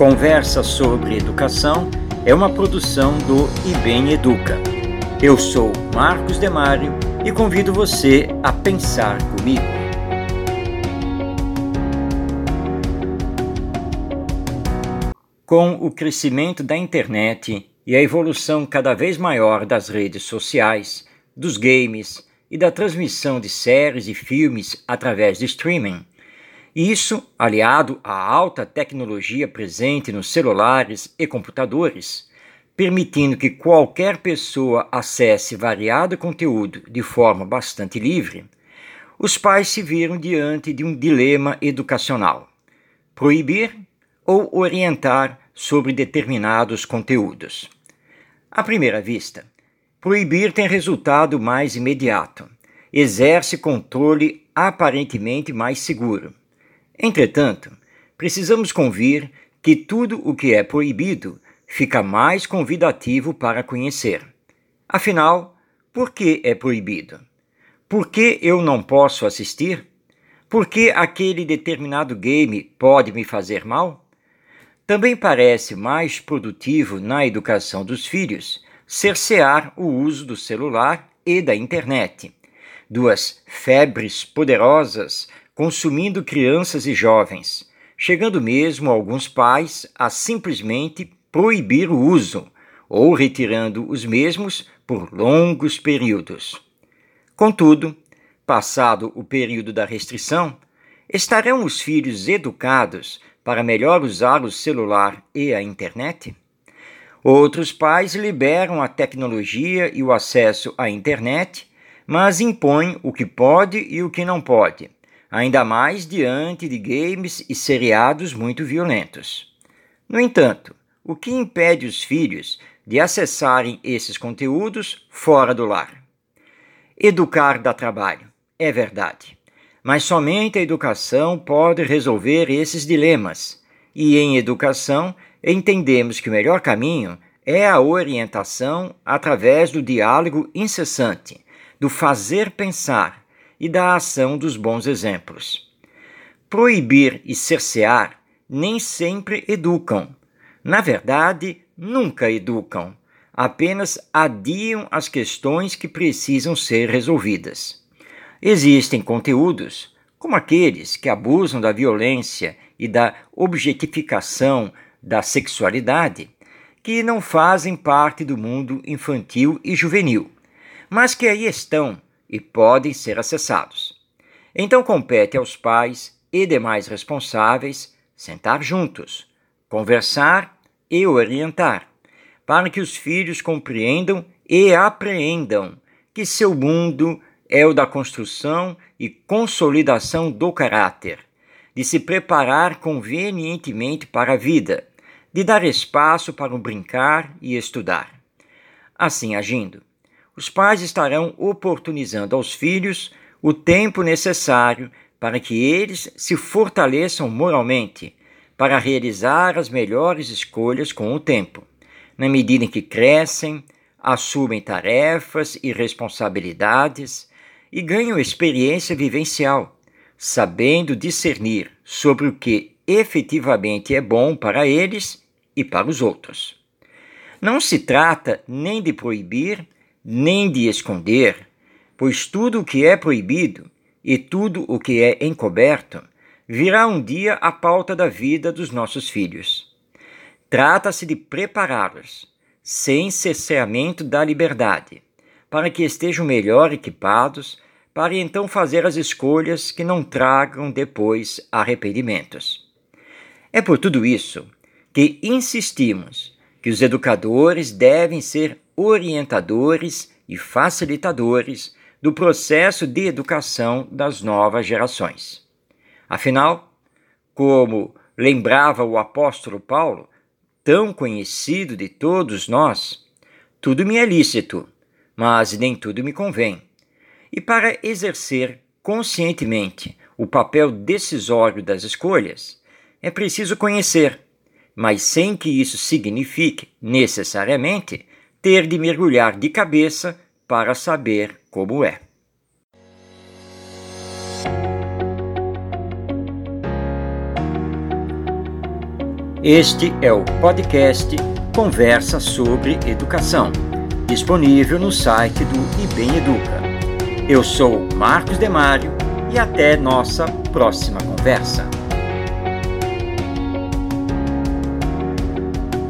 Conversa sobre Educação é uma produção do IBEM Educa. Eu sou Marcos Demário e convido você a pensar comigo. Com o crescimento da internet e a evolução cada vez maior das redes sociais, dos games e da transmissão de séries e filmes através de streaming, isso, aliado à alta tecnologia presente nos celulares e computadores, permitindo que qualquer pessoa acesse variado conteúdo de forma bastante livre, os pais se viram diante de um dilema educacional: proibir ou orientar sobre determinados conteúdos. À primeira vista, proibir tem resultado mais imediato, exerce controle aparentemente mais seguro Entretanto, precisamos convir que tudo o que é proibido fica mais convidativo para conhecer. Afinal, por que é proibido? Por que eu não posso assistir? Por que aquele determinado game pode me fazer mal? Também parece mais produtivo na educação dos filhos cercear o uso do celular e da internet, duas febres poderosas consumindo crianças e jovens, chegando mesmo alguns pais a simplesmente proibir o uso ou retirando os mesmos por longos períodos. Contudo, passado o período da restrição, estarão os filhos educados para melhor usar o celular e a internet? Outros pais liberam a tecnologia e o acesso à internet, mas impõem o que pode e o que não pode, ainda mais diante de games e seriados muito violentos. No entanto, o que impede os filhos de acessarem esses conteúdos fora do lar? Educar dá trabalho, é verdade. Mas somente a educação pode resolver esses dilemas. E em educação, entendemos que o melhor caminho é a orientação através do diálogo incessante, do fazer pensar, e da ação dos bons exemplos. Proibir e cercear nem sempre educam. Na verdade, nunca educam, apenas adiam as questões que precisam ser resolvidas. Existem conteúdos, como aqueles que abusam da violência e da objetificação da sexualidade, que não fazem parte do mundo infantil e juvenil, mas que aí estão e podem ser acessados. Então compete aos pais e demais responsáveis sentar juntos, conversar e orientar, para que os filhos compreendam e apreendam que seu mundo é o da construção e consolidação do caráter, de se preparar convenientemente para a vida, de dar espaço para o brincar e estudar. Assim agindo, os pais estarão oportunizando aos filhos o tempo necessário para que eles se fortaleçam moralmente, para realizar as melhores escolhas com o tempo, na medida em que crescem, assumem tarefas e responsabilidades e ganham experiência vivencial, sabendo discernir sobre o que efetivamente é bom para eles e para os outros. Não se trata nem de proibir nem de esconder, pois tudo o que é proibido e tudo o que é encoberto virá um dia à pauta da vida dos nossos filhos. Trata-se de prepará-los, sem cesseamento da liberdade, para que estejam melhor equipados para então fazer as escolhas que não tragam depois arrependimentos. É por tudo isso que insistimos que os educadores devem ser orientadores e facilitadores do processo de educação das novas gerações. Afinal, como lembrava o apóstolo Paulo, tão conhecido de todos nós, tudo me é lícito, mas nem tudo me convém. E para exercer conscientemente o papel decisório das escolhas, é preciso conhecer, mas sem que isso signifique necessariamente ter de mergulhar de cabeça para saber como é. Este é o podcast Conversa sobre Educação, disponível no site do IBEM Educa. Eu sou Marcos Demário e até nossa próxima conversa.